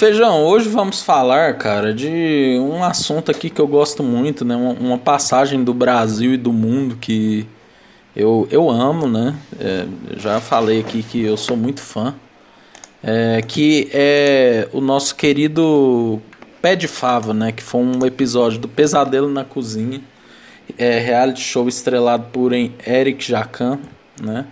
Feijão, hoje vamos falar, cara, de um assunto aqui que eu gosto muito, né? Uma, uma passagem do Brasil e do mundo que eu, eu amo, né? É, já falei aqui que eu sou muito fã. É, que é o nosso querido Pé de Fava, né? Que foi um episódio do Pesadelo na Cozinha. É, reality show estrelado por Eric Jacan, né?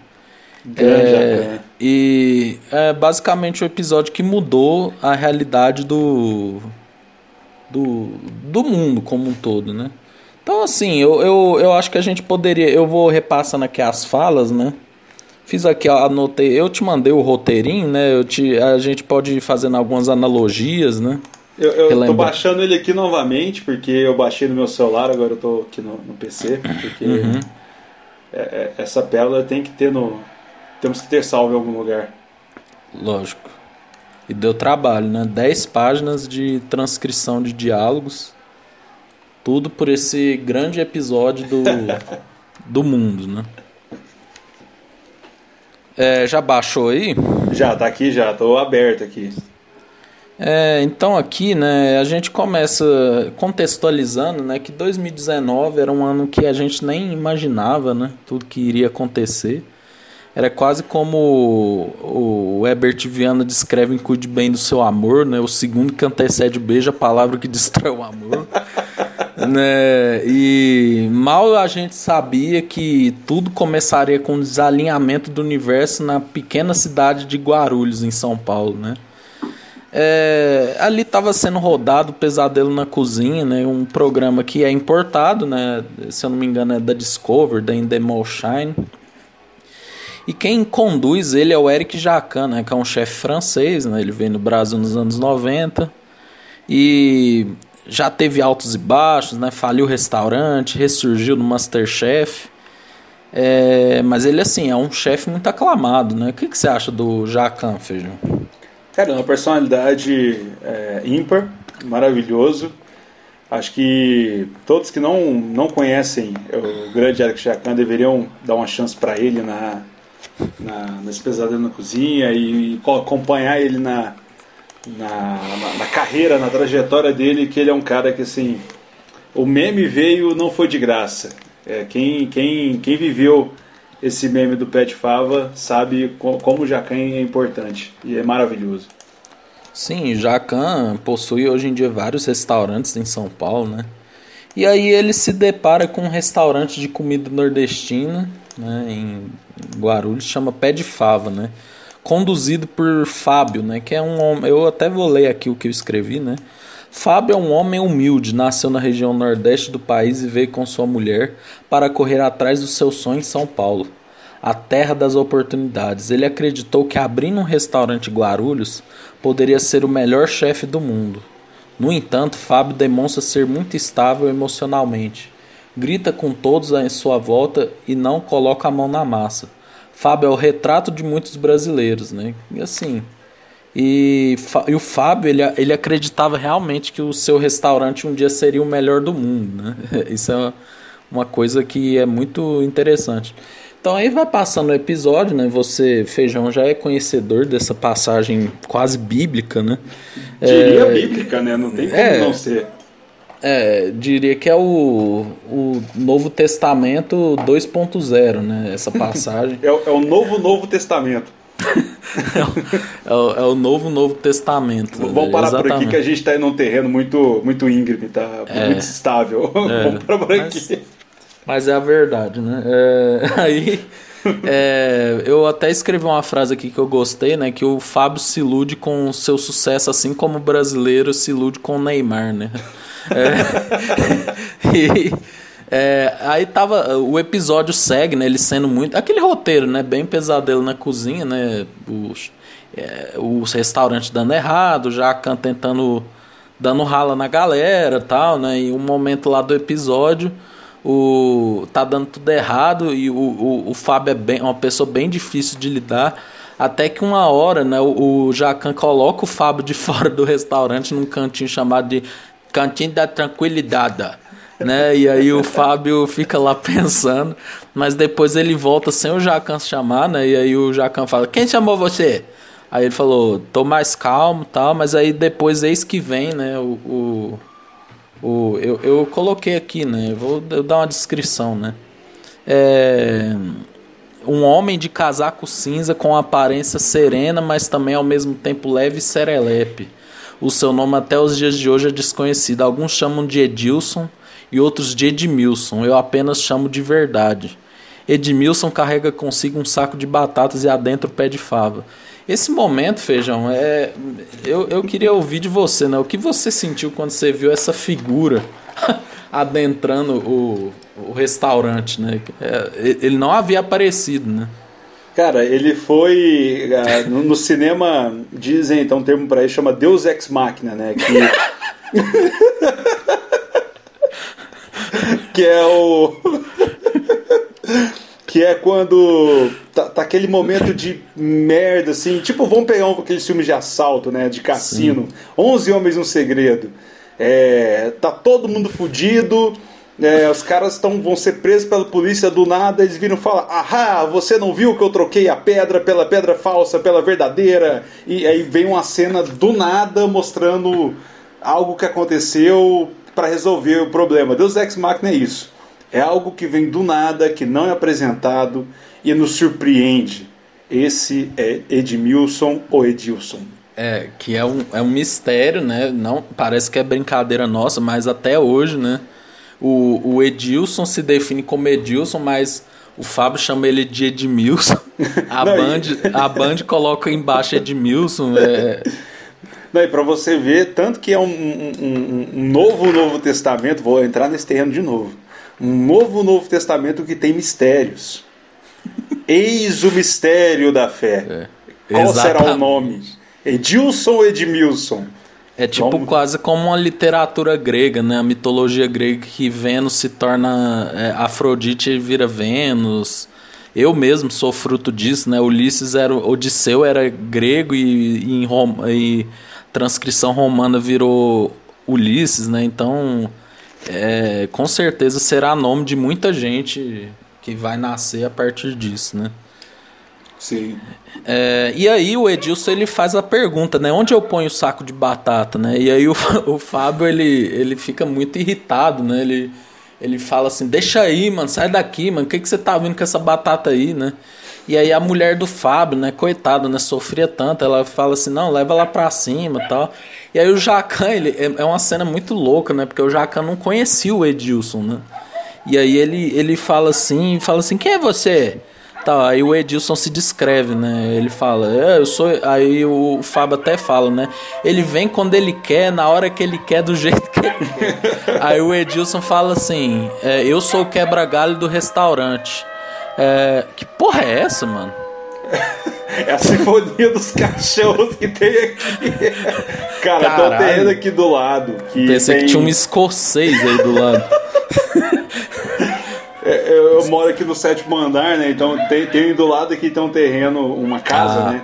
É, e é basicamente o um episódio que mudou a realidade do, do, do mundo como um todo, né? Então, assim, eu, eu, eu acho que a gente poderia. Eu vou repassando aqui as falas, né? Fiz aqui, anotei. Eu te mandei o roteirinho, né? Eu te, a gente pode ir fazendo algumas analogias, né? Eu, eu tô baixando ele aqui novamente, porque eu baixei no meu celular, agora eu tô aqui no, no PC, porque uhum. é, é, essa pérola tem que ter no, temos que ter salvo em algum lugar. Lógico. E deu trabalho, né? 10 páginas de transcrição de diálogos. Tudo por esse grande episódio do, do mundo, né? É, já baixou aí? Já, tá aqui já, tô aberto aqui. É, então aqui, né, a gente começa contextualizando, né, que 2019 era um ano que a gente nem imaginava, né, tudo que iria acontecer. Era quase como o Herbert Viana descreve em Cuide Bem do Seu Amor, né? O segundo que antecede o beijo, a palavra que destrói o amor. né? E mal a gente sabia que tudo começaria com o desalinhamento do universo na pequena cidade de Guarulhos, em São Paulo, né? É, ali estava sendo rodado Pesadelo na Cozinha, né? Um programa que é importado, né? Se eu não me engano é da Discover, da Endemol Shine. E quem conduz ele é o Eric Jacan, né, que é um chefe francês, né, ele veio no Brasil nos anos 90 e já teve altos e baixos, né, faliu o restaurante, ressurgiu no Masterchef. É, mas ele assim é um chefe muito aclamado, né? O que, que você acha do Jacan, Feijão? Cara, é uma personalidade é, ímpar, maravilhoso. Acho que todos que não, não conhecem o grande Eric Jacan deveriam dar uma chance para ele na, na, nesse pesadelo na cozinha e, e acompanhar ele na, na, na, carreira, na trajetória dele, que ele é um cara que assim. O meme veio, não foi de graça. É, quem, quem, quem viveu esse meme do Pet Fava sabe como o Jacan é importante e é maravilhoso. Sim, Jacan possui hoje em dia vários restaurantes em São Paulo, né? E aí ele se depara com um restaurante de comida nordestina né, em Guarulhos, chama Pé de Fava, né? Conduzido por Fábio, né? Que é um homem. Eu até vou ler aqui o que eu escrevi, né? Fábio é um homem humilde, nasceu na região nordeste do país e veio com sua mulher para correr atrás do seu sonho em São Paulo, a terra das oportunidades. Ele acreditou que abrindo um restaurante Guarulhos poderia ser o melhor chefe do mundo. No entanto, Fábio demonstra ser muito estável emocionalmente grita com todos em sua volta e não coloca a mão na massa. Fábio é o retrato de muitos brasileiros, né? E assim, e, e, o Fábio, ele, ele acreditava realmente que o seu restaurante um dia seria o melhor do mundo, né? Isso é uma coisa que é muito interessante. Então aí vai passando o episódio, né? Você, Feijão, já é conhecedor dessa passagem quase bíblica, né? Diria é, bíblica, né? Não tem como é, não ser. É, diria que é o, o Novo Testamento 2.0, né? Essa passagem. é, o, é o Novo Novo Testamento. é, o, é, o, Novo Novo Testamento. Vamos parar Exatamente. por aqui que a gente está em um terreno muito, muito íngreme, tá? É, muito estável. É, Vamos parar por aqui. Mas, mas, é a verdade, né? É, aí. É, eu até escrevi uma frase aqui que eu gostei, né? Que o Fábio se ilude com o seu sucesso, assim como o brasileiro se ilude com o Neymar, né? É, e, é, aí tava. O episódio segue, né? Ele sendo muito. Aquele roteiro, né? Bem pesadelo na cozinha, né? Os, é, os restaurantes dando errado, Jacan tentando. dando rala na galera tal, né? E um momento lá do episódio. O, tá dando tudo errado e o, o, o Fábio é bem, uma pessoa bem difícil de lidar. Até que uma hora, né, o, o Jacan coloca o Fábio de fora do restaurante num cantinho chamado de Cantinho da Tranquilidade. Né? E aí o Fábio fica lá pensando, mas depois ele volta sem o Jacan chamar, né? E aí o Jacan fala: Quem chamou você? Aí ele falou, tô mais calmo tal, mas aí depois, eis que vem, né, o... o, o eu, eu coloquei aqui, né, vou eu dar uma descrição, né. É, um homem de casaco cinza com aparência serena, mas também ao mesmo tempo leve e serelepe. O seu nome até os dias de hoje é desconhecido. Alguns chamam de Edilson e outros de Edmilson. Eu apenas chamo de verdade. Edmilson carrega consigo um saco de batatas e adentro o pé de fava. Esse momento, Feijão, é eu, eu queria ouvir de você, né? O que você sentiu quando você viu essa figura adentrando o, o restaurante, né? É, ele não havia aparecido, né? Cara, ele foi. Uh, no, no, cinema, dizem então um termo para ele chama Deus Ex Machina, né? Que, que é o. que é quando tá, tá, aquele momento de merda, assim. Tipo, vamos pegar um, aqueles filmes de assalto, né? De cassino. Sim. 11 Homens no Segredo. É, tá todo mundo fudido é, os caras tão, vão ser presos pela polícia do nada, eles viram falar: Ahá, você não viu que eu troquei a pedra pela pedra falsa, pela verdadeira? E aí vem uma cena do nada mostrando algo que aconteceu para resolver o problema. Deus Ex Machina é isso. É algo que vem do nada, que não é apresentado e nos surpreende. Esse é Edmilson ou Edilson. É, que é um, é um mistério, né? Não, parece que é brincadeira nossa, mas até hoje, né? O, o Edilson se define como Edilson, mas o Fábio chama ele de Edmilson. A, Não, Band, e... a Band coloca embaixo Edmilson. É... Não, e para você ver, tanto que é um, um, um, novo Novo Testamento, vou entrar nesse terreno de novo. Um novo Novo Testamento que tem mistérios. Eis o mistério da fé. É, Qual exatamente. será o nome? Edilson ou Edmilson? É tipo Vamos... quase como uma literatura grega, né? A mitologia grega que Vênus se torna é, Afrodite e vira Vênus. Eu mesmo sou fruto disso, né? Ulisses era Odisseu era grego e, e em e transcrição romana virou Ulisses, né? Então, é, com certeza será nome de muita gente que vai nascer a partir disso, né? Sim. É, e aí o Edilson ele faz a pergunta, né? Onde eu ponho o saco de batata, né? E aí o, o Fábio ele, ele fica muito irritado, né? Ele, ele fala assim, deixa aí, mano, sai daqui, mano. O que, que você tá vindo com essa batata aí, né? E aí a mulher do Fábio, né, coitada, né, sofria tanto, ela fala assim, não, leva lá pra cima tal. E aí o Jacan, ele, é, é uma cena muito louca, né, porque o Jacan não conhecia o Edilson, né. E aí ele, ele fala assim, fala assim, quem é você? Tá, aí o Edilson se descreve, né? Ele fala, é, eu sou. Aí o Fábio até fala, né? Ele vem quando ele quer, na hora que ele quer, do jeito que ele quer. aí o Edilson fala assim: é, eu sou o quebra-galho do restaurante. É, que porra é essa, mano? É a sinfonia dos cachorros que tem aqui. Cara, Caralho. tô terreno aqui do lado. Que Pensei tem... que tinha um escocês aí do lado. É, eu, moro aqui no sétimo andar, né? Então tem, tem do lado aqui tem um terreno, uma casa, ah. né?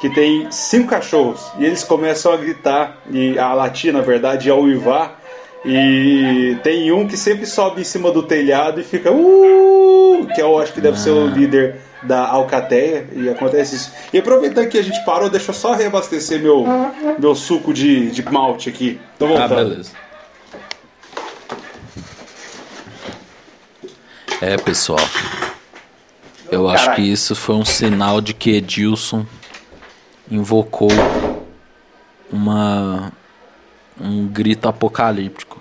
Que tem cinco cachorros. E eles começam a gritar, e a latir, na verdade, e a uivar. E tem um que sempre sobe em cima do telhado e fica uh, que eu acho que deve ah. ser o ah. líder da Alcateia e acontece isso. E aproveitando que a gente parou, deixa eu só reabastecer meu, meu suco de, de malte aqui. Tô voltando. Ah, beleza. É, pessoal. Eu acho que isso foi um sinal de que Edilson invocou uma um grito apocalíptico.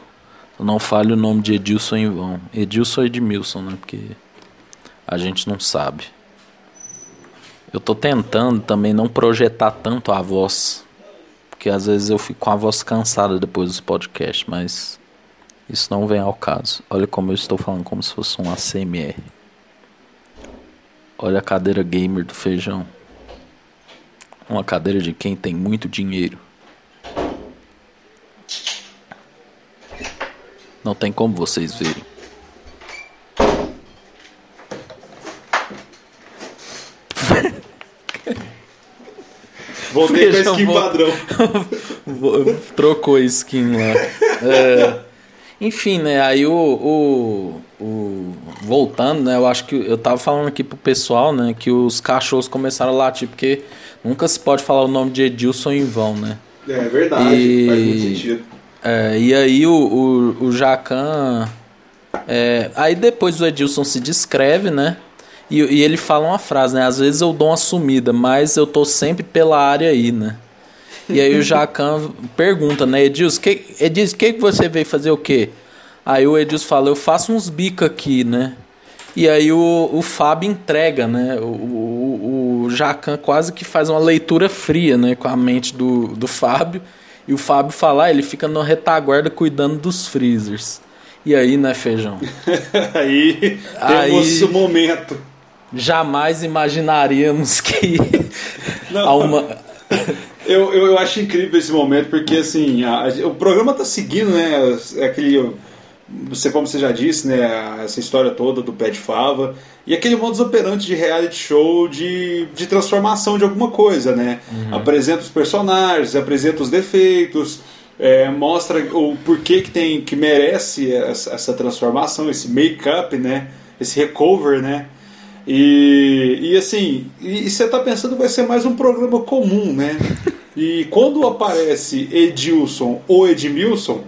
não fale o nome de Edilson em vão. Edilson ou Edmilson, né? Porque a gente não sabe. Eu tô tentando também não projetar tanto a voz. Porque às vezes eu fico com a voz cansada depois dos podcasts, mas isso não vem ao caso. Olha como eu estou falando como se fosse um ACMR. Olha a cadeira gamer do feijão. Uma cadeira de quem tem muito dinheiro. Não tem como vocês verem. Voltei com a skin padrão. Trocou a skin lá. É. Enfim, né? Aí o, o, o, voltando, né? Eu acho que eu tava falando aqui pro pessoal, né? Que os cachorros começaram a latir, porque nunca se pode falar o nome de Edilson em vão, né? É verdade, e, faz muito sentido. É, e aí o, o, o Jacan. É, aí depois o Edilson se descreve, né? E, e, ele fala uma frase, né? Às vezes eu dou uma sumida, mas eu tô sempre pela área aí, né? E aí o Jacan pergunta, né, Edilson, que, Edilson, que, que você veio fazer o quê? Aí o Edilson fala, eu faço uns bicos aqui, né? E aí o, o Fábio entrega, né? O, o, o Jacan quase que faz uma leitura fria, né? Com a mente do, do Fábio. E o Fábio fala, ah, ele fica no retaguarda cuidando dos freezers. E aí, né, Feijão? aí temos o momento. Jamais imaginaríamos que Não. uma... eu, eu, eu acho incrível esse momento, porque assim, a, a, o programa tá seguindo, né? Aquele você como você já disse, né, essa história toda do pé de fava e aquele modus operandi de reality show de, de transformação de alguma coisa, né? Uhum. Apresenta os personagens, apresenta os defeitos, é, mostra o porquê que tem que merece essa, essa transformação, esse make-up, né? Esse recover, né? E, e assim, e, e você está pensando vai ser mais um programa comum, né? E quando aparece Edilson ou Edmilson,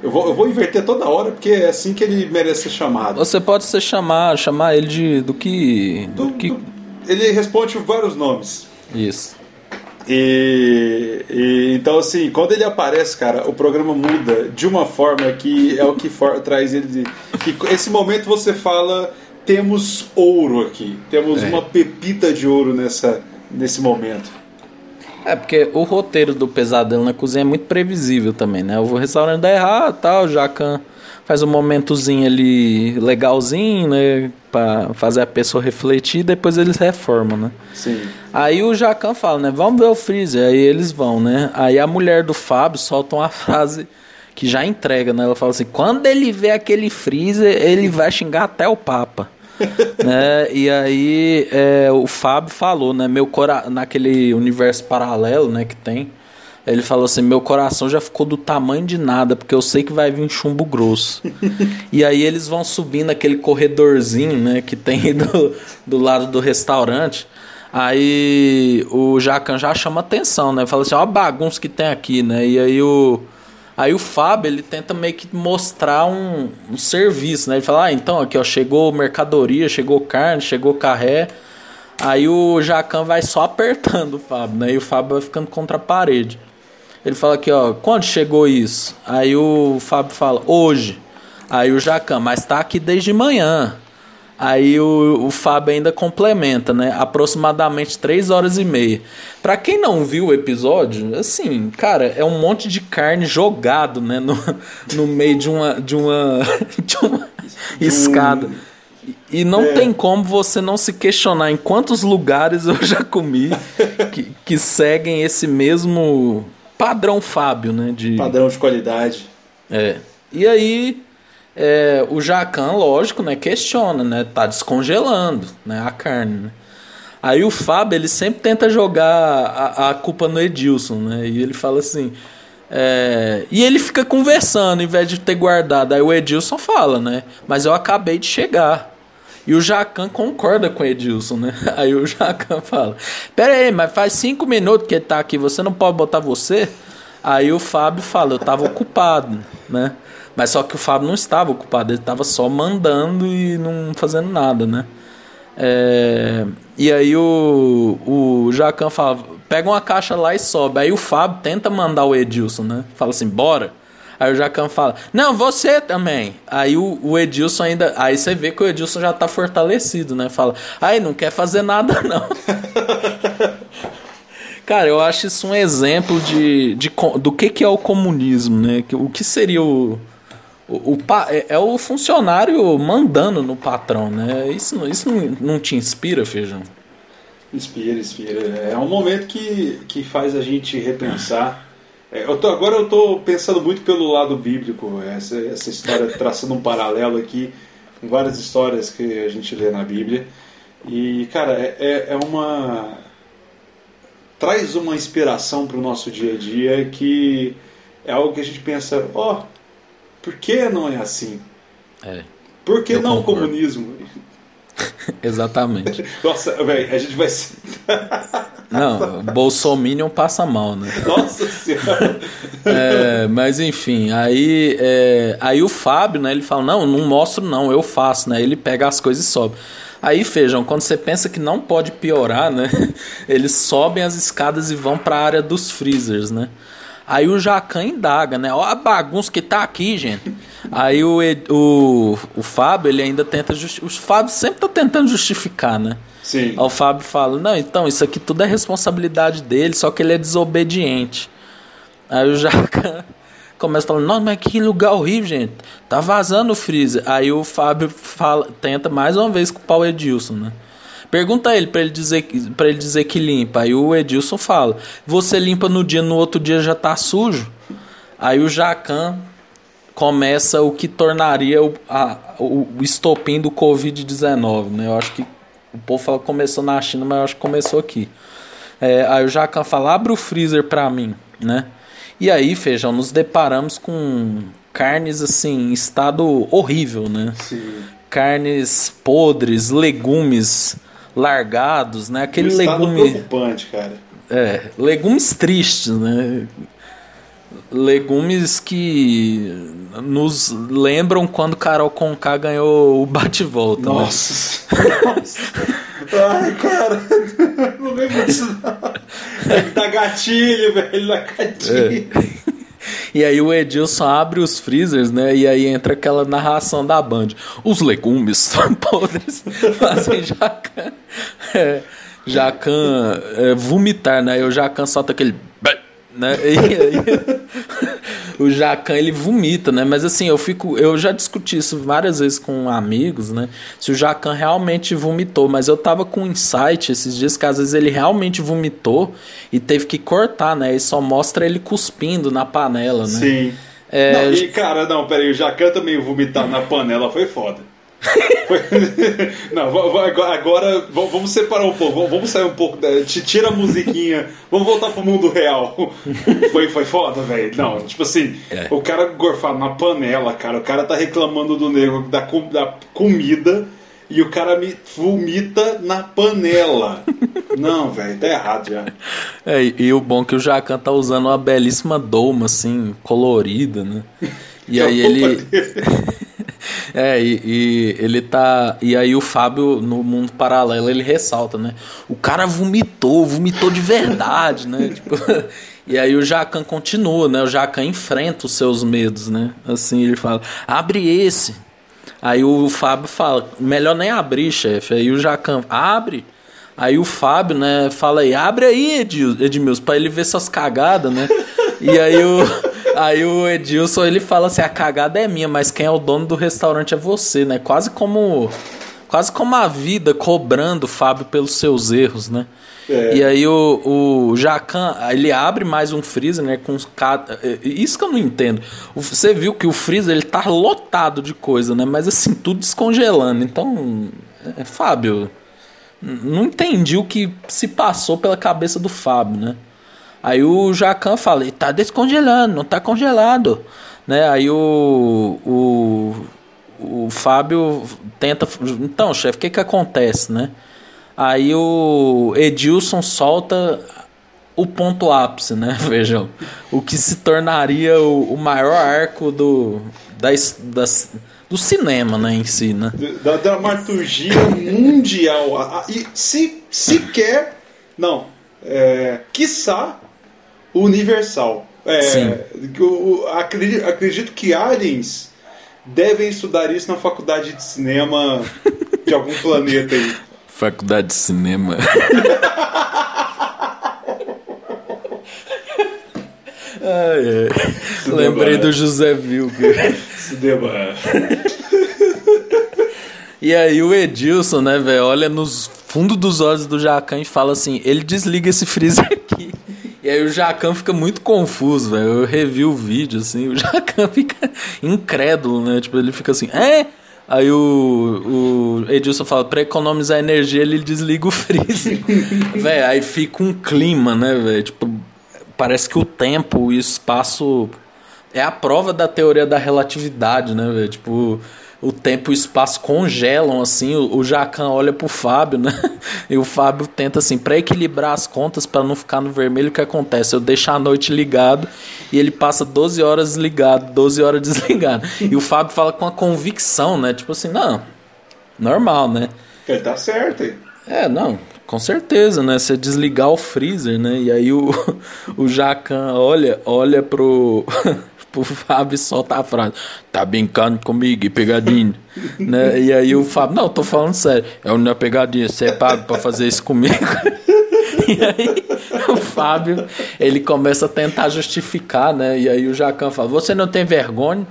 eu vou, eu vou inverter toda hora, porque é assim que ele merece ser chamado. Você pode ser chamar, chamar ele de do que. Do, do que... Do, ele responde vários nomes. Isso. E, e, então assim, quando ele aparece, cara, o programa muda de uma forma que é o que for, traz ele de, que esse momento você fala temos ouro aqui, temos é. uma pepita de ouro nessa nesse momento. É, porque o roteiro do Pesadelo na Cozinha é muito previsível também, né? O restaurante dá errado tal, o Jacan faz um momentozinho ali legalzinho, né? Pra fazer a pessoa refletir, depois eles reformam, né? Sim. Aí o Jacan fala, né? Vamos ver o freezer. Aí eles vão, né? Aí a mulher do Fábio solta uma frase que já entrega, né? Ela fala assim: quando ele vê aquele freezer, ele vai xingar até o Papa. né? E aí é, o Fábio falou, né? Meu cora naquele universo paralelo, né? Que tem. Ele falou assim: meu coração já ficou do tamanho de nada, porque eu sei que vai vir chumbo grosso. e aí eles vão subindo aquele corredorzinho, né? Que tem do, do lado do restaurante. Aí o Jacan já chama atenção, né? Fala assim: ó a bagunça que tem aqui, né? E aí o Aí o Fábio, ele tenta meio que mostrar um, um serviço, né? Ele fala, ah, então aqui, ó, chegou mercadoria, chegou carne, chegou carré. Aí o Jacan vai só apertando o Fábio, né? E o Fábio vai ficando contra a parede. Ele fala aqui, ó, quando chegou isso? Aí o Fábio fala, hoje. Aí o Jacan, mas tá aqui desde manhã. Aí o, o Fábio ainda complementa, né? Aproximadamente 3 horas e meia. Pra quem não viu o episódio, assim, cara, é um monte de carne jogado, né? No, no meio de uma, de uma, de uma escada. E não é. tem como você não se questionar em quantos lugares eu já comi que, que seguem esse mesmo padrão Fábio, né? De... Padrão de qualidade. É. E aí é, o Jacan, lógico, né, questiona, né, tá descongelando, né, a carne, né? Aí o Fábio, ele sempre tenta jogar a, a culpa no Edilson, né, e ele fala assim, é, e ele fica conversando, em vez de ter guardado, aí o Edilson fala, né, mas eu acabei de chegar. E o Jacan concorda com o Edilson, né? Aí o Jacan fala: Pera aí, mas faz cinco minutos que ele tá aqui, você não pode botar você? Aí o Fábio fala: Eu tava ocupado, né? Mas só que o Fábio não estava ocupado, ele estava só mandando e não fazendo nada, né? É, e aí o, o Jacan fala, pega uma caixa lá e sobe. Aí o Fábio tenta mandar o Edilson, né? Fala assim, bora. Aí o Jacan fala, não, você também. Aí o, o, Edilson ainda. Aí você vê que o Edilson já tá fortalecido, né? Fala, aí não quer fazer nada, não. Cara, eu acho isso um exemplo de, de, do que, que é o comunismo, né? O que seria o, o, o, é, é o funcionário mandando no patrão, né? Isso, isso não, não te inspira, Feijão? Inspira, inspira. É um momento que, que faz a gente repensar. É, eu tô, agora eu estou pensando muito pelo lado bíblico, essa, essa história, traçando um paralelo aqui com várias histórias que a gente lê na Bíblia. E, cara, é, é, é uma. traz uma inspiração para o nosso dia a dia que é algo que a gente pensa, ó, oh, por que não é assim? É. Por que não concordo. comunismo? Exatamente. Nossa, velho, a gente vai. Não, Bolsominion passa mal, né? Nossa senhora! É, mas enfim, aí, é, aí o Fábio, né, ele fala, não, não mostro não, eu faço, né? Ele pega as coisas e sobe. Aí, Feijão, quando você pensa que não pode piorar, né? Eles sobem as escadas e vão para a área dos freezers, né? Aí o Jacan indaga, né? Ó a bagunça que tá aqui, gente. Aí o, o, o Fábio, ele ainda tenta justificar. O Fábio sempre tá tentando justificar, né? Sim. Aí o Fábio fala: Não, então, isso aqui tudo é responsabilidade dele, só que ele é desobediente. Aí o Jacan começa falando: Nossa, mas que lugar horrível, gente. Tá vazando o freezer. Aí o Fábio fala, tenta mais uma vez com o Edilson, né? Pergunta a ele para ele dizer para ele dizer que limpa. Aí o Edilson fala: "Você limpa no dia, no outro dia já tá sujo". Aí o Jacan começa o que tornaria o, a, o estopim do Covid-19, né? Eu acho que o povo fala que começou na China, mas eu acho que começou aqui. É, aí o Jacan fala: "Abre o freezer para mim", né? E aí, feijão, nos deparamos com carnes assim, em estado horrível, né? Sim. Carnes podres, legumes largados, né? Aquele um legume preocupante, cara. É, legumes tristes, né? Legumes que nos lembram quando Carol Conká ganhou o bate-volta. Nossa. Né? Nossa. Ai, cara, não lembro disso não. É que dá gatilho, velho, dá gatilho. É. E aí o Edilson abre os freezers, né? E aí entra aquela narração da Band. Os legumes são podres, fazem jacan, é, jacan é, vomitar, né? E o jacan solta aquele né? E aí, o Jacan ele vomita, né? Mas assim, eu fico, eu já discuti isso várias vezes com amigos, né? Se o Jacan realmente vomitou, mas eu tava com um insight esses dias que às vezes ele realmente vomitou e teve que cortar, né? E só mostra ele cuspindo na panela, né? Sim. É... Não, e cara, não, peraí, o Jacan também vomitar na panela foi foda. Não, agora vamos separar um pouco, vamos sair um pouco, tira a musiquinha, vamos voltar pro mundo real. Foi, foi foda, velho. Não, tipo assim, é. o cara gorfado na panela, cara, o cara tá reclamando do nego da, da comida e o cara me vomita na panela. Não, velho, tá errado já. É, e o bom é que o Jacan tá usando uma belíssima doma, assim, colorida, né? E aí ele. É, e, e, ele tá. E aí o Fábio, no mundo paralelo, ele ressalta, né? O cara vomitou, vomitou de verdade, né? Tipo, e aí o Jacan continua, né? O Jacan enfrenta os seus medos, né? Assim, ele fala: abre esse. Aí o Fábio fala: melhor nem abrir, chefe. Aí o Jacan abre. Aí o Fábio, né, fala aí, abre aí, Edmilson, pra ele ver suas cagadas, né? E aí o. Aí o Edilson ele fala assim: a cagada é minha, mas quem é o dono do restaurante é você, né? Quase como. Quase como a vida cobrando o Fábio pelos seus erros, né? É. E aí o, o Jacan, ele abre mais um freezer, né? Com isso que eu não entendo. Você viu que o freezer ele tá lotado de coisa, né? Mas assim, tudo descongelando. Então, é, Fábio, não entendi o que se passou pela cabeça do Fábio, né? Aí o Jacan fala, tá descongelando, não tá congelado. Né? Aí o, o, o Fábio tenta. Então, chefe, o que, que acontece, né? Aí o Edilson solta o ponto ápice, né? Vejam. O que se tornaria o, o maior arco do, das, das, do cinema, né, em si, né? Da dramaturgia mundial. E se sequer. Não. É, quiçá universal. É, Sim. Eu, acredito, acredito que aliens devem estudar isso na faculdade de cinema de algum planeta aí. Faculdade de cinema. Ai, ai. Lembrei do José Vilker. Cinema. E aí o Edilson, né, velho, olha nos fundo dos olhos do Jacan e fala assim: ele desliga esse freezer aqui. E aí o Jacan fica muito confuso, velho. Eu revi o vídeo, assim, o Jacan fica incrédulo, né? Tipo, ele fica assim, é? Aí o, o Edilson fala, para economizar energia, ele desliga o freezer. velho, aí fica um clima, né, velho? Tipo, parece que o tempo, o espaço é a prova da teoria da relatividade, né, velho? Tipo, o tempo e o espaço congelam, assim, o, o Jacan olha pro Fábio, né? E o Fábio tenta, assim, para equilibrar as contas, para não ficar no vermelho, o que acontece? Eu deixo a noite ligado e ele passa 12 horas ligado, 12 horas desligado. E o Fábio fala com a convicção, né? Tipo assim, não, normal, né? Ele tá certo, hein? É, não, com certeza, né? Você desligar o freezer, né? E aí o, o Jacan olha, olha pro, pro Fábio e solta a frase: Tá brincando comigo, pegadinha. né? E aí o Fábio: Não, tô falando sério. É uma pegadinha, você é pago pra fazer isso comigo. e aí o Fábio, ele começa a tentar justificar, né? E aí o Jacan fala: Você não tem vergonha?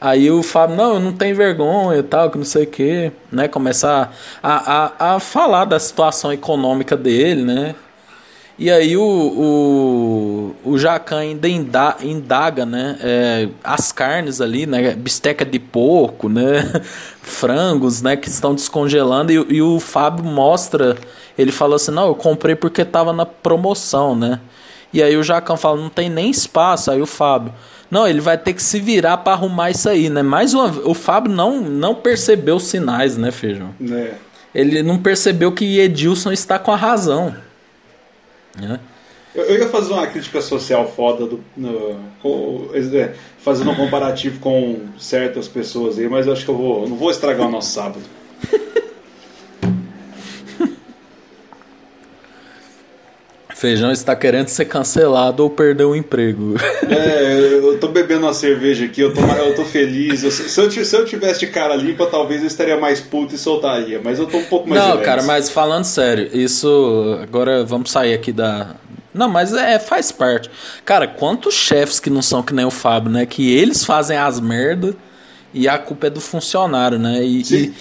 Aí o Fábio, não, eu não tenho vergonha e tal, que não sei o quê, né? Começar a, a, a falar da situação econômica dele, né? E aí o, o, o Jacan ainda indaga, né? É, as carnes ali, né? Bisteca de porco, né? Frangos, né? Que estão descongelando. E, e o Fábio mostra, ele falou assim, não, eu comprei porque tava na promoção, né? E aí o Jacan fala, não tem nem espaço. Aí o Fábio, não, ele vai ter que se virar para arrumar isso aí, né? Mais uma o Fábio não, não percebeu os sinais, né, Feijão? É. Ele não percebeu que Edilson está com a razão. Né? Eu, eu ia fazer uma crítica social foda do, no, com, fazendo um comparativo com certas pessoas aí, mas eu acho que eu vou, não vou estragar o nosso sábado. Feijão está querendo ser cancelado ou perder o emprego. É, eu tô bebendo uma cerveja aqui, eu tô, eu tô feliz. Eu, se, eu, se eu tivesse de cara limpa, talvez eu estaria mais puto e soltaria, mas eu tô um pouco mais. Não, cara, mas falando sério, isso. Agora vamos sair aqui da. Não, mas é, faz parte. Cara, quantos chefes que não são que nem o Fábio, né? Que eles fazem as merdas e a culpa é do funcionário, né? E, Sim. e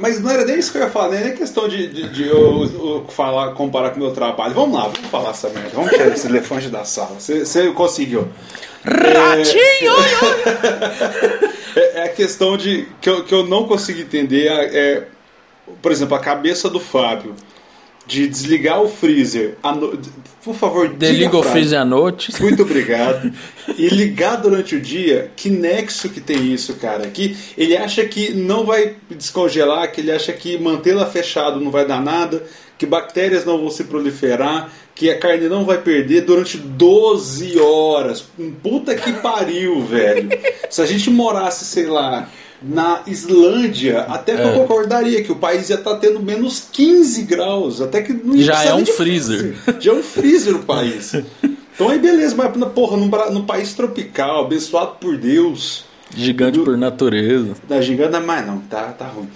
mas não era nem isso que eu ia falar, nem questão de, de, de eu, eu, falar, comparar com o meu trabalho. Vamos lá, vamos falar essa merda. Vamos tirar esse elefante da sala. Você conseguiu. Ratinho! É, é, a questão de que eu, que eu não consigo entender. É, é, por exemplo, a cabeça do Fábio de desligar o freezer. No... Por favor, desliga o freezer à noite. Muito obrigado. e ligar durante o dia, que nexo que tem isso, cara? Que ele acha que não vai descongelar, que ele acha que mantê-la fechado não vai dar nada, que bactérias não vão se proliferar, que a carne não vai perder durante 12 horas. Puta que pariu, velho. Se a gente morasse, sei lá, na Islândia, até que é. eu concordaria que o país ia estar tá tendo menos 15 graus. Até que não Já é um freezer. Já é um freezer o país. Então aí beleza, mas porra, num, num país tropical, abençoado por Deus. Gigante do, por natureza. Da gigante, mas não, tá, tá ruim.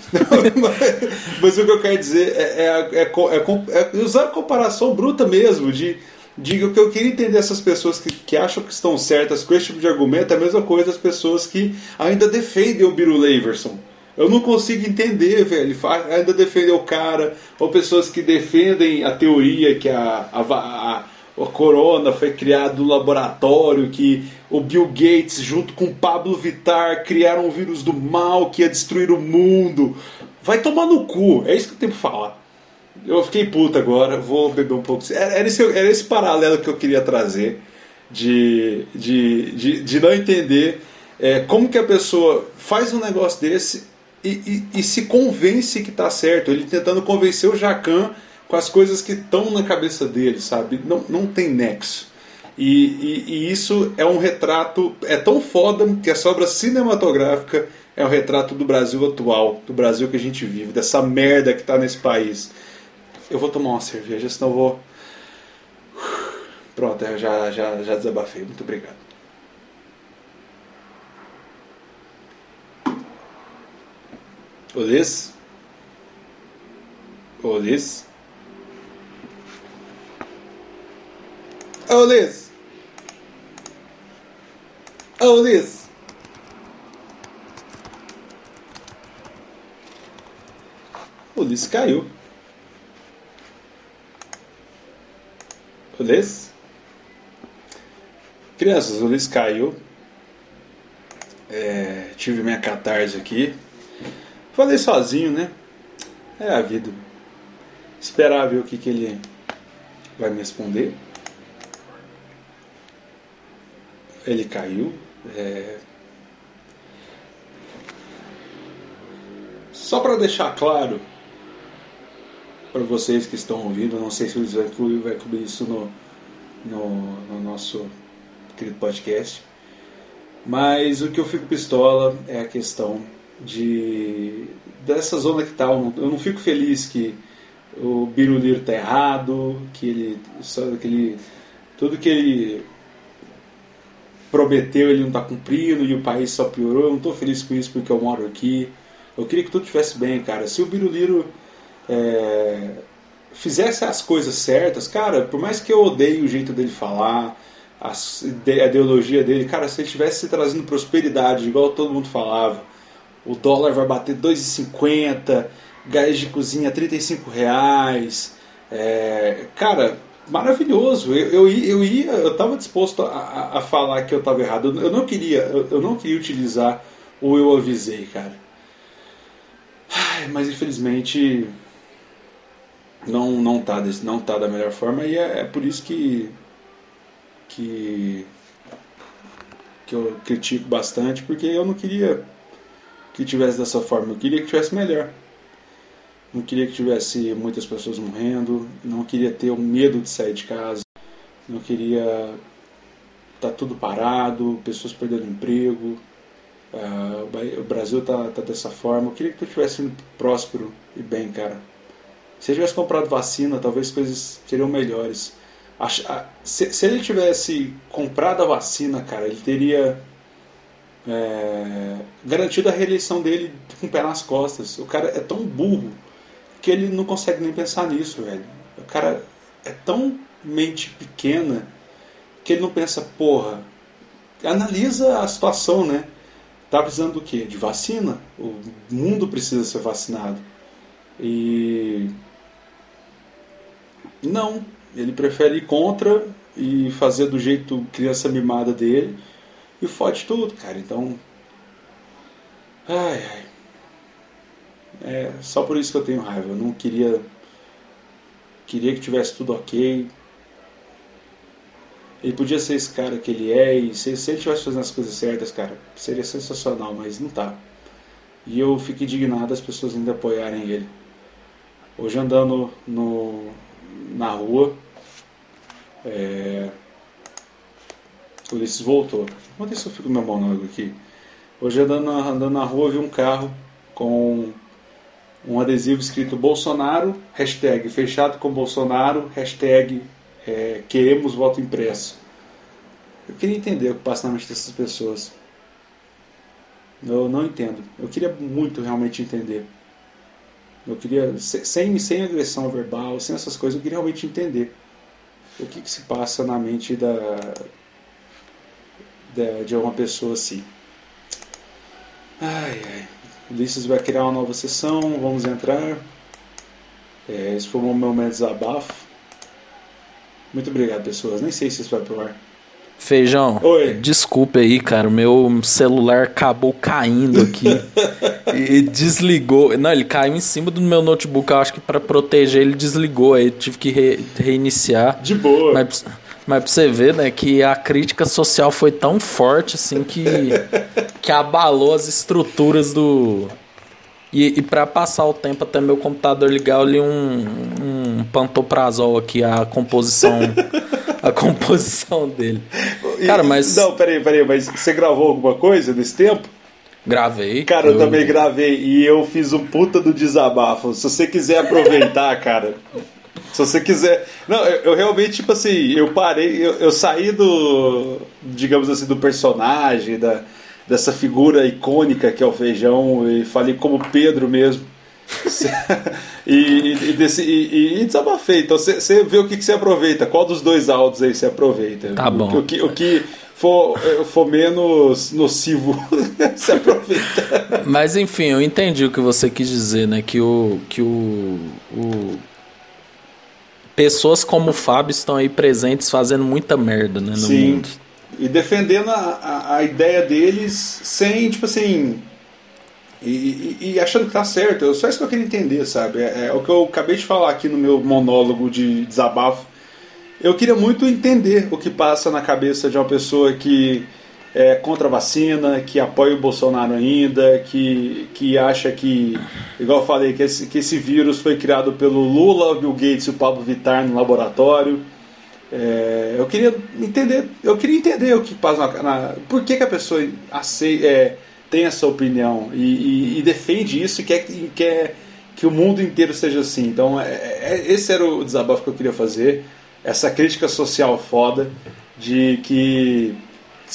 mas, mas, o que eu quero dizer é, é, é, é usar a comparação bruta mesmo, de diga que eu queria entender essas pessoas que, que acham que estão certas com esse tipo de argumento é a mesma coisa das pessoas que ainda defendem o Biru Leverson. Eu não consigo entender, velho. Ainda defendem o cara, ou pessoas que defendem a teoria que a, a, a, a corona foi criada no laboratório, que o Bill Gates, junto com Pablo Vittar, criaram um vírus do mal que ia destruir o mundo. Vai tomar no cu, é isso que eu tenho pra falar. Eu fiquei puto agora, vou beber um pouco. Era esse, era esse paralelo que eu queria trazer, de, de, de, de não entender é, como que a pessoa faz um negócio desse e, e, e se convence que está certo. Ele tentando convencer o Jacan com as coisas que estão na cabeça dele, sabe? Não, não tem nexo. E, e, isso é um retrato, é tão foda que a sobra cinematográfica é um retrato do Brasil atual, do Brasil que a gente vive, dessa merda que está nesse país. Eu vou tomar uma cerveja, senão eu vou. Pronto, eu já, já, já desabafei. Muito obrigado. Olis? Olis? Olis? Olis? Olis caiu. Ulisses? Crianças, o Ulisses caiu. É, tive minha catarse aqui. Falei sozinho, né? É a vida. Esperar ver o que, que ele vai me responder. Ele caiu. É... só para deixar claro para vocês que estão ouvindo, não sei se o Luiz vai incluir isso no, no, no nosso querido podcast, mas o que eu fico pistola é a questão de dessa zona que tá. Eu não fico feliz que o Biruliro tá errado, que ele, que ele tudo que ele prometeu ele não está cumprindo e o país só piorou. Eu não estou feliz com isso porque eu moro aqui. Eu queria que tudo estivesse bem, cara. Se o Biruliro é, fizesse as coisas certas, cara, por mais que eu odeie o jeito dele falar, a, a ideologia dele, cara, se ele estivesse trazendo prosperidade, igual todo mundo falava, o dólar vai bater 2,50, gás de cozinha 35 reais, é, cara, maravilhoso. Eu, eu, eu ia, eu estava disposto a, a, falar que eu estava errado. Eu, não queria, eu, eu, não queria utilizar o eu avisei, cara. Ai, mas infelizmente não não tá desse, não tá da melhor forma e é, é por isso que que que eu critico bastante porque eu não queria que tivesse dessa forma, eu queria que tivesse melhor. Não queria que tivesse muitas pessoas morrendo, não queria ter o medo de sair de casa, não queria tá tudo parado, pessoas perdendo emprego. Uh, o Brasil tá, tá dessa forma. Eu queria que tu tivesse próspero e bem, cara. Se ele tivesse comprado vacina, talvez as coisas seriam melhores. Se, se ele tivesse comprado a vacina, cara, ele teria é, garantido a reeleição dele com o pé nas costas. O cara é tão burro que ele não consegue nem pensar nisso, velho. O cara é tão mente pequena que ele não pensa, porra, analisa a situação, né? Tá precisando do quê? De vacina? O mundo precisa ser vacinado. E não, ele prefere ir contra e fazer do jeito criança mimada dele e fode tudo, cara. Então, ai, ai. É só por isso que eu tenho raiva. Eu não queria. Queria que tivesse tudo ok. Ele podia ser esse cara que ele é, e se, se ele estivesse fazendo as coisas certas, cara, seria sensacional, mas não tá. E eu fico indignado as pessoas ainda apoiarem ele. Hoje andando no, na rua, é, o Ulisses voltou. Onde isso eu fico meu monólogo aqui? Hoje andando, andando na rua vi um carro com um adesivo escrito Bolsonaro, hashtag fechado com Bolsonaro, hashtag é, queremos voto impresso. Eu queria entender o que passa na mente dessas pessoas. Eu não entendo. Eu queria muito realmente entender. Eu queria, sem, sem agressão verbal, sem essas coisas, eu queria realmente entender o que, que se passa na mente da, da, de uma pessoa assim. Ai, ai. Ulisses vai criar uma nova sessão, vamos entrar. É, esse foi o meu momento de desabafo. Muito obrigado, pessoas. Nem sei se isso vai pro ar. Feijão, Oi. desculpa aí, cara. O meu celular acabou caindo aqui e desligou. Não, ele caiu em cima do meu notebook. Eu acho que para proteger ele desligou. Aí tive que re reiniciar. De boa. Mas, mas pra você ver, né, que a crítica social foi tão forte assim que, que abalou as estruturas do. E, e para passar o tempo até meu computador ligar, eu li um, um pantoprazol aqui, a composição. a composição dele. Cara, mas. Não, peraí, peraí, mas você gravou alguma coisa nesse tempo? Gravei. Cara, eu, eu também gravei e eu fiz um puta do desabafo. Se você quiser aproveitar, cara. Se você quiser. Não, eu, eu, realmente, tipo assim, eu parei, eu, eu saí do. digamos assim, do personagem, da, dessa figura icônica que é o feijão, e falei como Pedro mesmo. e, e, desse, e, e, desabafei. Então você vê o que, que você aproveita. Qual dos dois áudios aí você aproveita? Tá bom. O, que, o que for, for menos nocivo, você aproveita. Mas enfim, eu entendi o que você quis dizer, né? Que o. Que o, o... Pessoas como o Fábio estão aí presentes fazendo muita merda né, no Sim. mundo. E defendendo a, a, a ideia deles sem, tipo assim, e, e, achando que tá certo. Só isso que eu queria entender, sabe? É, é, o que eu acabei de falar aqui no meu monólogo de desabafo. Eu queria muito entender o que passa na cabeça de uma pessoa que é contra a vacina, que apoia o Bolsonaro ainda, que, que acha que, igual eu falei, que esse, que esse vírus foi criado pelo Lula, o Bill Gates e o Pablo Vittar no laboratório. É, eu queria entender, eu queria entender o que passa na, na por que, que a pessoa aceita, é, tem essa opinião e, e, e, defende isso e quer, e quer que o mundo inteiro seja assim. Então, é, é, esse era o desabafo que eu queria fazer, essa crítica social foda de que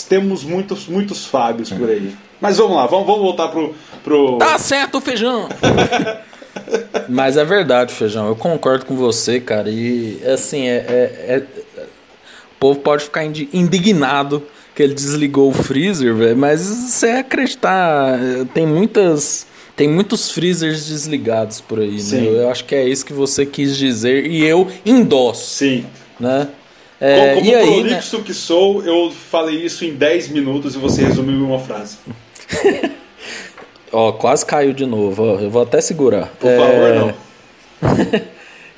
temos muitos, muitos Fábios por aí. Mas vamos lá, vamos, vamos voltar pro, pro. Tá certo, feijão! Mas é verdade, feijão. Eu concordo com você, cara. E assim, é, é, é... o povo pode ficar indignado que ele desligou o freezer, velho. Mas você acreditar, tem muitas. Tem muitos freezers desligados por aí, né? Eu acho que é isso que você quis dizer e eu endosso. Sim. Né? É, como como aí, prolixo né? que sou, eu falei isso em 10 minutos e você resumiu em uma frase. ó, quase caiu de novo. Ó, eu vou até segurar. Por é... favor, não.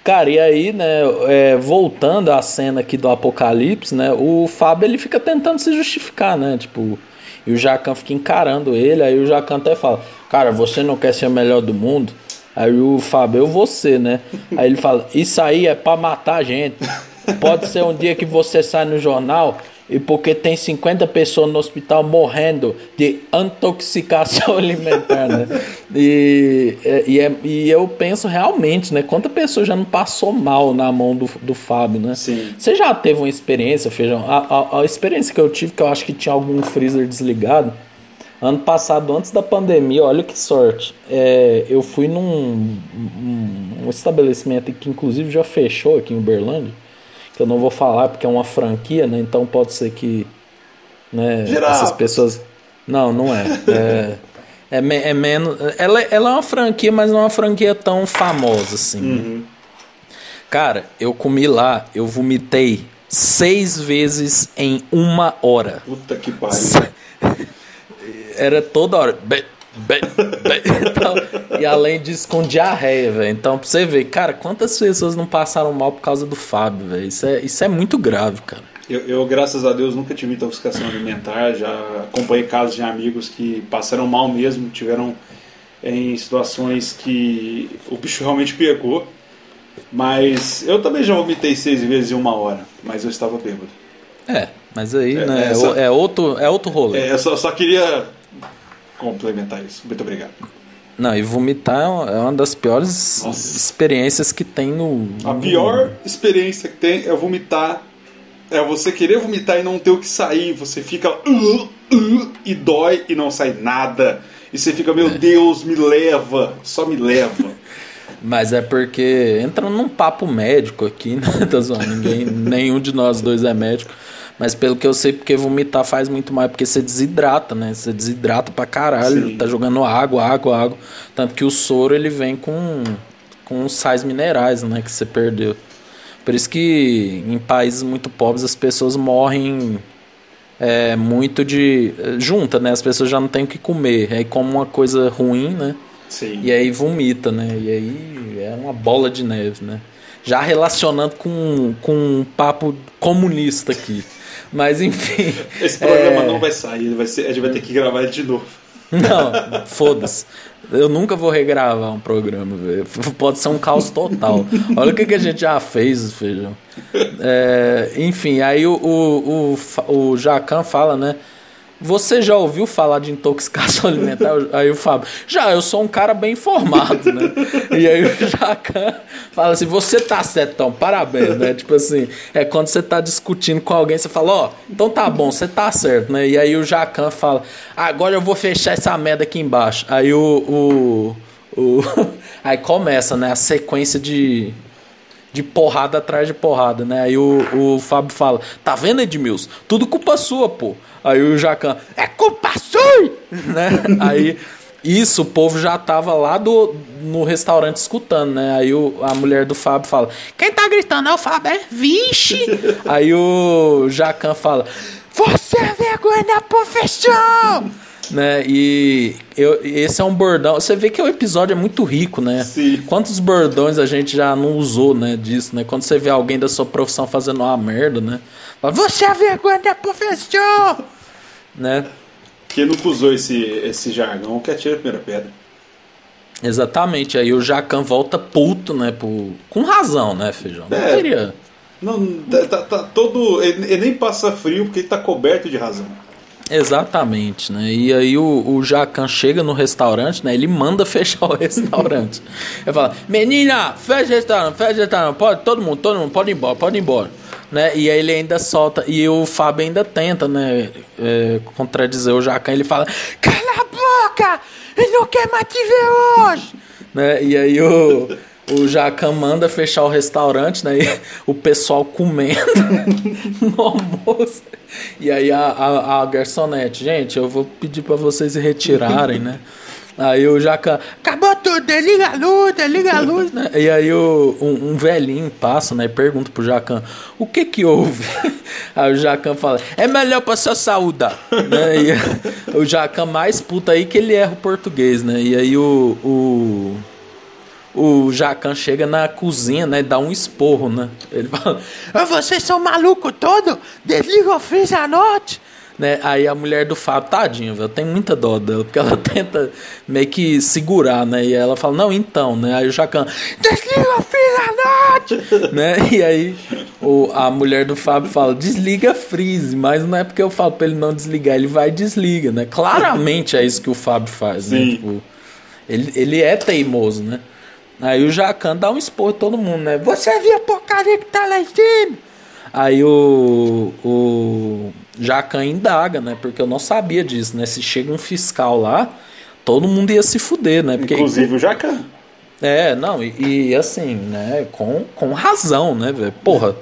Cara, e aí, né, é, voltando à cena aqui do Apocalipse, né, o Fábio ele fica tentando se justificar, né, tipo, e o Jacan fica encarando ele, aí o Jacan até fala, cara, você não quer ser o melhor do mundo? Aí o Fábio, eu vou ser, né? Aí ele fala, isso aí é pra matar a gente. Pode ser um dia que você sai no jornal e porque tem 50 pessoas no hospital morrendo de intoxicação alimentar, né? E, e, é, e eu penso realmente, né? Quanta pessoa já não passou mal na mão do, do Fábio, né? Sim. Você já teve uma experiência, Feijão? A, a, a experiência que eu tive, que eu acho que tinha algum freezer desligado, ano passado, antes da pandemia, olha que sorte. É, eu fui num um, um estabelecimento que inclusive já fechou aqui em Uberlândia que eu não vou falar porque é uma franquia, né? Então pode ser que né, essas pessoas. Não, não é. É, é, me, é menos. Ela, ela é uma franquia, mas não é uma franquia tão famosa assim. Né? Uhum. Cara, eu comi lá, eu vomitei seis vezes em uma hora. Puta que pariu. Era toda hora. então, e além disso, com diarreia, velho. Então, pra você ver, cara, quantas pessoas não passaram mal por causa do Fábio, velho? Isso é, isso é muito grave, cara. Eu, eu, graças a Deus, nunca tive intoxicação alimentar. Já acompanhei casos de amigos que passaram mal mesmo, tiveram em situações que o bicho realmente pegou. Mas eu também já vomitei seis vezes em uma hora, mas eu estava bêbado. É, mas aí, é, né, essa, é, outro, é outro rolê. É, eu só, só queria complementar isso. Muito obrigado. Não, e vomitar é uma das piores Nossa. experiências que tem no. A pior experiência que tem é vomitar. É você querer vomitar e não ter o que sair. Você fica. Uh, uh, e dói e não sai nada. E você fica, meu é. Deus, me leva. Só me leva. Mas é porque entra num papo médico aqui, né? Tá zoando. Ninguém, nenhum de nós dois é médico. Mas pelo que eu sei, porque vomitar faz muito mais, porque você desidrata, né? Você desidrata pra caralho, Sim. tá jogando água, água, água. Tanto que o soro ele vem com, com sais minerais, né? Que você perdeu. Por isso que em países muito pobres as pessoas morrem é, muito de. junta, né? As pessoas já não têm o que comer. Aí como uma coisa ruim, né? Sim. E aí vomita, né? E aí é uma bola de neve, né? Já relacionando com, com um papo comunista aqui. Mas enfim. Esse programa é... não vai sair, vai ser, a gente vai ter que gravar ele de novo. Não, foda-se. Eu nunca vou regravar um programa, véio. Pode ser um caos total. Olha o que, que a gente já fez, feijão. É, enfim, aí o, o, o, o Jacan fala, né? Você já ouviu falar de intoxicação alimentar? Aí o Fábio, já, eu sou um cara bem informado, né? E aí o Jacan fala assim: você tá certão, parabéns, né? Tipo assim, é quando você tá discutindo com alguém, você fala: ó, oh, então tá bom, você tá certo, né? E aí o Jacan fala: agora eu vou fechar essa merda aqui embaixo. Aí o. o, o aí começa, né? A sequência de, de porrada atrás de porrada, né? Aí o, o Fábio fala: Tá vendo, Edmilson? Tudo culpa sua, pô. Aí o Jacan, é culpa sua! né? Aí isso, o povo já tava lá do, no restaurante escutando, né? Aí o, a mulher do Fábio fala: Quem tá gritando é o Fábio, é? Vixe! Aí o Jacan fala: Você é vergonha da profissão! né? E eu, esse é um bordão. Você vê que o episódio é muito rico, né? Sim. Quantos bordões a gente já não usou, né? Disso, né? Quando você vê alguém da sua profissão fazendo uma merda, né? Fala, Você é vergonha da profissão! Né? Quem nunca usou esse, esse jargão que atira a primeira pedra. Exatamente, aí o Jacan volta puto, né? Por... Com razão, né, Feijão? Não É. teria. Não, tá, tá- tá todo. Ele, ele nem passa frio porque ele tá coberto de razão. Exatamente, né? E aí o, o Jacan chega no restaurante, né? Ele manda fechar o restaurante. Ele fala, menina, fecha o restaurante, fecha o restaurante, pode, todo mundo, todo mundo, pode ir embora, pode ir embora. Né? E aí ele ainda solta, e o Fábio ainda tenta, né? é, contradizer o Jacan, ele fala, cala a boca, ele não quer mais te ver hoje. né? E aí o, o Jacan manda fechar o restaurante, né? E o pessoal comendo no almoço. E aí a, a, a garçonete, gente, eu vou pedir pra vocês retirarem, né? Aí o Jacan, acabou tudo, desliga a luz, desliga a luz, né? E aí o, um, um velhinho passa, né? E pergunta pro Jacan, o que que houve? Aí o Jacan fala, é melhor pra sua saúde, né? E o Jacan mais puta aí que ele erra o português, né? E aí o... o o Jacan chega na cozinha, né? Dá um esporro, né? Ele fala: "Ah, Vocês são malucos todo? Desliga o freezer à noite! Né? Aí a mulher do Fábio, tadinha, velho, tem muita dó dela, porque ela tenta meio que segurar, né? E ela fala, não, então, né? Aí o Jacan, desliga à noite! né? E aí o, a mulher do Fábio fala, desliga a freeze, mas não é porque eu falo pra ele não desligar, ele vai e desliga, né? Claramente é isso que o Fábio faz, né? Sim. Tipo, ele, ele é teimoso, né? Aí o Jacan dá um em todo mundo, né? Você viu a porcaria que tá lá em cima? Aí o, o Jacan indaga, né? Porque eu não sabia disso, né? Se chega um fiscal lá, todo mundo ia se fuder, né? Porque, Inclusive o Jacan. é, não, e, e assim, né? Com, com razão, né, velho? Porra,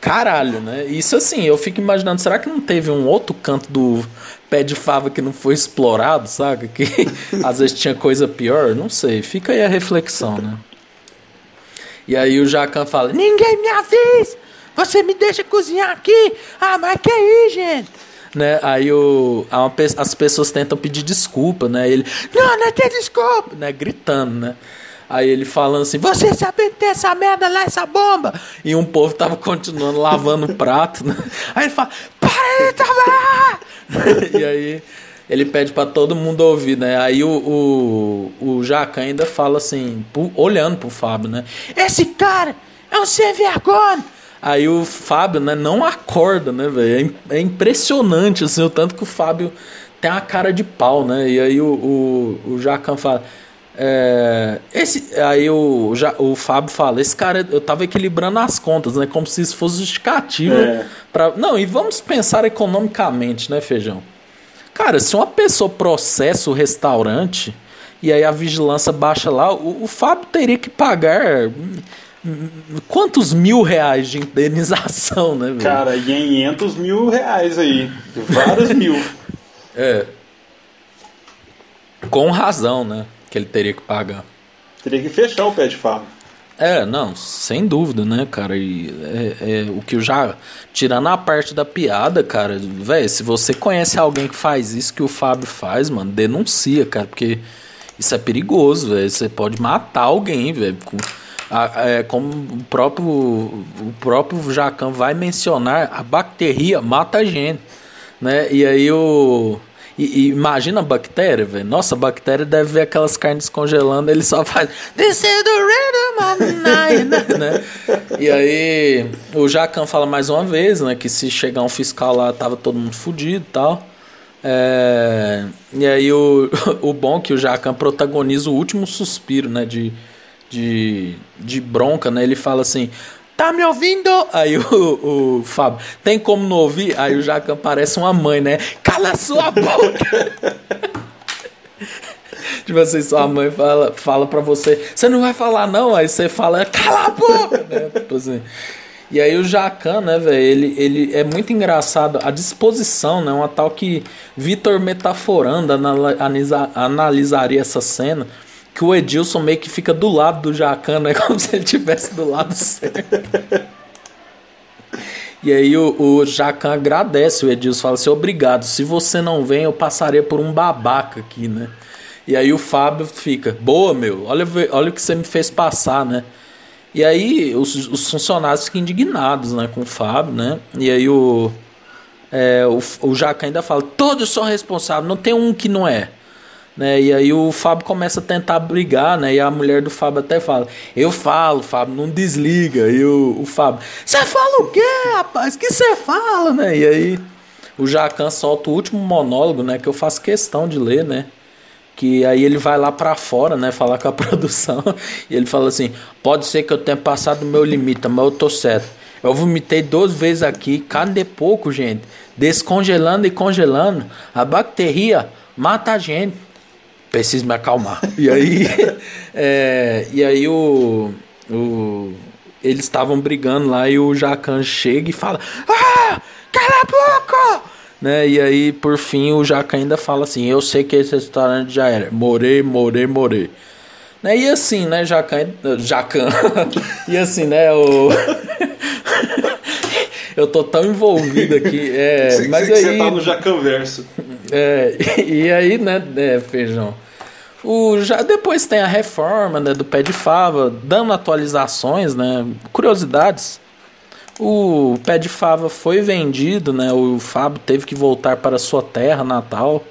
caralho, né? Isso assim, eu fico imaginando, será que não teve um outro canto do pé de fava que não foi explorado, saca? Que às vezes tinha coisa pior? Não sei, fica aí a reflexão, né? E aí o Jacan fala: Ninguém me avisa! Você me deixa cozinhar aqui! Ah, mas que aí, gente? Né? Aí o, as pessoas tentam pedir desculpa, né? Ele, não, não tem desculpa, né? Gritando, né? Aí ele falando assim, você sabendo ter essa merda lá, essa bomba? E um povo tava continuando lavando o prato, né? Aí ele fala, para de trabalhar! e aí ele pede pra todo mundo ouvir, né? Aí o, o, o Jacan ainda fala assim, olhando pro Fábio, né? Esse cara é um sem vergonha! Aí o Fábio, né, não acorda, né, velho? É É, impressionante, assim, o tanto que o Fábio tem uma cara de pau, né? E aí o, o, o Jacan fala. é, esse, aí o, Ja- o Fábio fala, esse cara, eu tava equilibrando as contas, né? Como se isso fosse justificativa. É. Pra, não, e vamos pensar economicamente, né, Feijão? Cara, se uma pessoa processa o restaurante e aí a vigilância baixa lá, o, o Fábio teria que pagar quantos mil reais de indenização, né, velho? Cara, 500 mil reais aí. Vários mil. É. Com razão, né? Que ele teria que pagar. Teria que fechar o pé de fava. É, não, sem dúvida, né, cara? E é, é, o que eu já. Tirando a parte da piada, cara, velho, se você conhece alguém que faz isso que o Fábio faz, mano, denuncia, cara, porque isso é perigoso, velho. Você pode matar alguém, velho. com- a- é, como o próprio, o próprio Jacan vai mencionar, a bactéria mata a gente, né? E aí o. E, e imagina a bactéria, velho. Nossa, a bactéria deve ver aquelas carnes congelando, ele só faz. This is the rhythm of the night", né? E aí o Jacan fala mais uma vez, né? Que se chegar um fiscal lá, tava todo mundo fudido e tal. É, e aí o, o bom é que o Jacan protagoniza o último suspiro, né? De, de, de bronca, né? Ele fala assim. Tá me ouvindo? Aí o, o Fábio, tem como não ouvir? Aí o Jacan parece uma mãe, né? Cala sua boca! Tipo assim, sua mãe fala, fala pra você, você não vai falar não, aí você fala, cala a boca! né? Tipo assim. E aí o Jacan, né, velho, ele, ele é muito engraçado, a disposição, né, uma tal que Vitor metaforando analisa- analisaria essa cena, que o Edilson meio que fica do lado do Jacan, né, como se ele estivesse do lado certo. E aí o, o Jacan agradece o Edilson, fala assim, obrigado, se você não vem eu passaria por um babaca aqui, né. E aí o Fábio fica, boa meu, olha, olha o que você me fez passar, né. E aí os, os funcionários ficam indignados né, com o Fábio, né? E aí o, é, o, o Jacan ainda fala: todos são responsáveis, não tem um que não é. Né? E aí o Fábio começa a tentar brigar, né? E a mulher do Fábio até fala: Eu falo, Fábio, não desliga. E o, o Fábio: Você fala o quê, rapaz? que você fala, né? E aí o Jacan solta o último monólogo, né? Que eu faço questão de ler, né? Que aí ele vai lá para fora, né? Falar com a produção. E ele fala assim: Pode ser que eu tenha passado o meu limite, mas eu tô certo. Eu vomitei duas vezes aqui, cadê pouco, gente? Descongelando e congelando. A bactéria mata a gente. Preciso me acalmar. E aí, é, e aí o, o eles estavam brigando lá e o Jacan chega e fala: Ah, cala a boca! Né? E aí, por fim, o Jacan ainda fala assim: Eu sei que esse restaurante já era. Morei, morei, morei. Né? E assim, né, Jacan. Jacan. e assim, né, o. eu tô tão envolvido aqui. É, Você, mas você, aí, você tá no Jacanverso. É, e aí, né, é, feijão. O, já depois tem a reforma né, do pé de fava, dando atualizações, né, curiosidades. O pé de fava foi vendido, né, o Fábio teve que voltar para sua terra natal.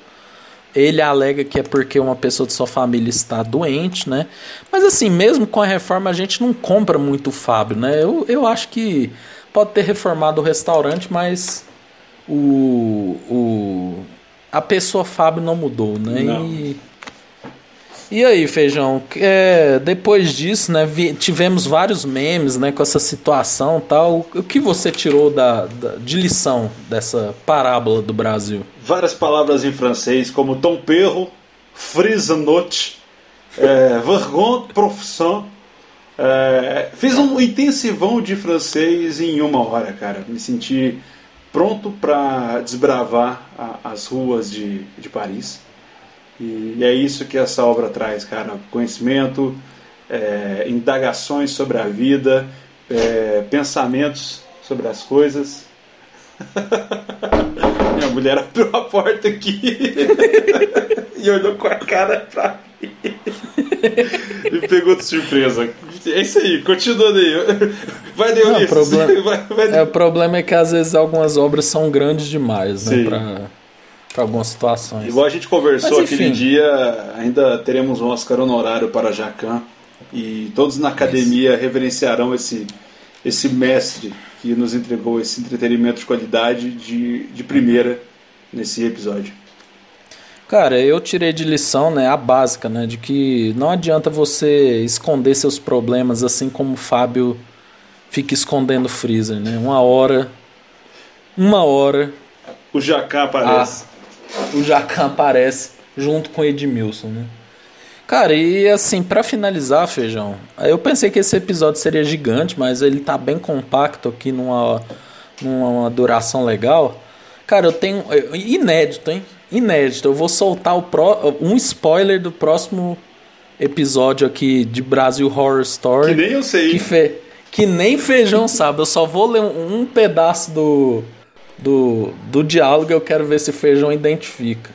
Ele alega que é porque uma pessoa de sua família está doente, né? Mas assim, mesmo com a reforma, a gente não compra muito o Fábio, né? Eu, eu acho que pode ter reformado o restaurante, mas o, o a pessoa Fábio não mudou, né? Não. E, e aí, Feijão, é, depois disso, né, vi- tivemos vários memes, né, com essa situação tal. O que você tirou da, da- de lição dessa parábola do Brasil? Várias palavras em francês, como tom perro, frisanote, é, vergonha de profissão. É, fiz um intensivão de francês em uma hora, cara. Me senti pronto para desbravar a- as ruas de, de Paris. E, é isso que essa obra traz, cara. Conhecimento, é, indagações sobre a vida, é, pensamentos sobre as coisas. Minha mulher abriu a porta aqui e olhou com a cara pra mim. Me pegou de surpresa. É isso aí, continuando aí. Vai, Dionísio. problema- Vai, vai, É, o problema é que às vezes algumas obras são grandes demais, né, Sim. para algumas situações. Igual a gente conversou Mas, aquele dia, ainda teremos um Oscar honorário para Jacan e todos na academia reverenciarão esse, esse mestre que nos entregou esse entretenimento de qualidade de, de primeira nesse episódio. Cara, eu tirei de lição, né, a básica, né, de que não adianta você esconder seus problemas assim como o Fábio fica escondendo o freezer, né? Uma hora, uma hora, O Jacan aparece. o Jacan aparece junto com o Edmilson, né? Cara, e assim, pra finalizar, Feijão, eu pensei que esse episódio seria gigante, mas ele tá bem compacto aqui numa, numa duração legal. Cara, eu tenho. Inédito, hein? Inédito. Eu vou soltar o pró, um spoiler do próximo episódio aqui de Brasil Horror Story. Que nem eu sei. Que, fe... que nem feijão sabe. Eu só vou ler um, pedaço do, do, do diálogo e eu quero ver se feijão identifica.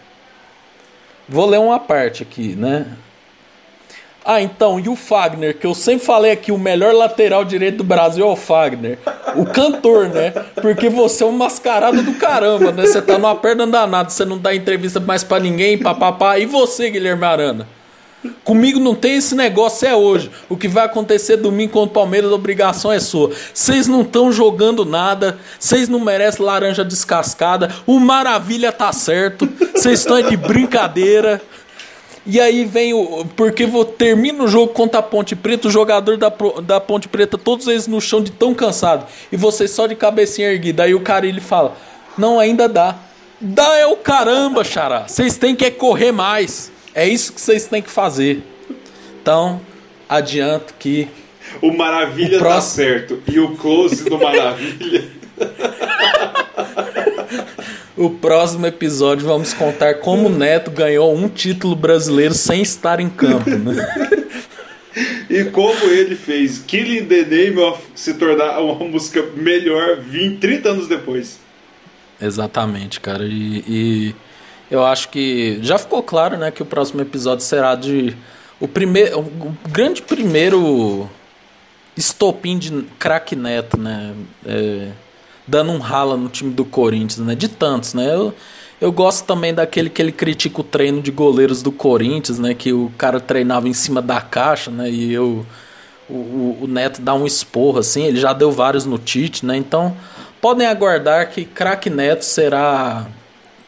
Vou ler uma parte aqui, né? Ah, então, e o Fagner, que eu sempre falei aqui, o melhor lateral direito do Brasil é o Fagner. O cantor, né? Porque você é um mascarado do caramba, né? Você tá numa perna danada, você não dá entrevista mais pra ninguém, papapá. E você, Guilherme Arana? Comigo não tem esse negócio, é hoje. O que vai acontecer domingo contra o Palmeiras, a obrigação é sua. Vocês não estão jogando nada, vocês não merecem laranja descascada, o Maravilha tá certo, vocês estão de brincadeira. E aí vem o. Porque vou, termina o jogo contra a Ponte Preta, o jogador da, da Ponte Preta, todos eles no chão de tão cansado. E vocês só de cabecinha erguida. Aí o cara ele fala: Não, ainda dá. Dá é o caramba, xará. Vocês têm que correr mais. É isso que vocês têm que fazer. Então, adianto que. O Maravilha O tá próximo- certo. E o close do Maravilha. O próximo episódio vamos contar como o Neto ganhou um título brasileiro sem estar em campo, né? e como ele fez Killing the Name of se tornar uma música melhor 20, 30 anos depois. Exatamente, cara. E, e eu acho que já ficou claro, né, que o próximo episódio será de o primeiro, o grande primeiro estopim de craque Neto, né? É, dando um rala no time do Corinthians, né? De tantos, né? Eu, eu gosto também daquele que ele critica o treino de goleiros do Corinthians, né? Que o cara treinava em cima da caixa, né? E eu, o, o Neto dá um esporro, assim. Ele já deu vários no Tite, né? Então, podem aguardar que craque Neto será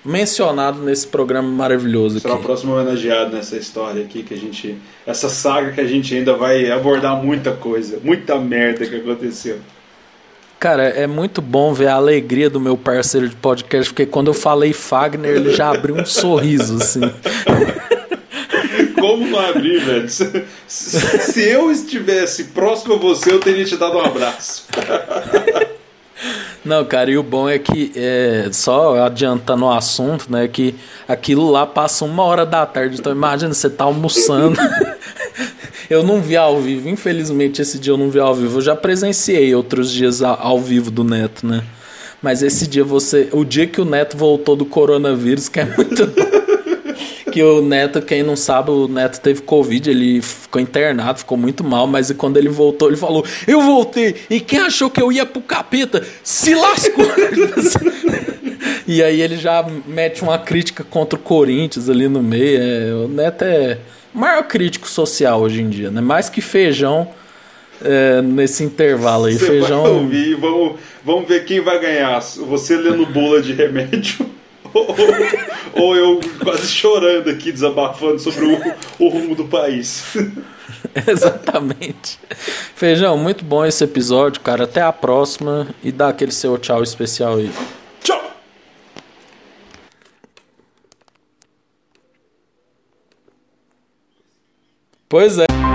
mencionado nesse programa maravilhoso Será aqui. o próximo homenageado nessa história aqui que a gente. Essa saga que a gente ainda vai abordar muita coisa, muita merda que aconteceu. Cara, é muito bom ver a alegria do meu parceiro de podcast, porque quando eu falei Fagner, ele já abriu um sorriso, assim. Como não abrir, velho? Se, se eu estivesse próximo a você, eu teria te dado um abraço. Não, cara, e o bom é que, é, só adiantando o assunto, né, que aquilo lá passa uma hora da tarde, então imagina, você tá almoçando. eu não vi ao vivo, infelizmente esse dia eu não vi ao vivo, eu já presenciei outros dias ao vivo do Neto, né? Mas esse dia você, o dia que o Neto voltou do coronavírus, que é muito que o Neto, quem não sabe, o Neto teve Covid, ele ficou internado, ficou muito mal, mas quando ele voltou, ele falou: Eu voltei, e quem achou que eu ia pro capeta se lascou. e aí ele já mete uma crítica contra o Corinthians ali no meio. É, o Neto é maior crítico social hoje em dia, né? Mais que feijão. É, nesse intervalo aí, Você feijão. Vai ouvir, vamos, vamos ver quem vai ganhar. Você lendo bula de remédio ou, ou eu quase chorando aqui, desabafando sobre o, o rumo do país. Exatamente. Feijão, muito bom esse episódio, cara. Até a próxima e dá aquele seu tchau especial aí. Pois é.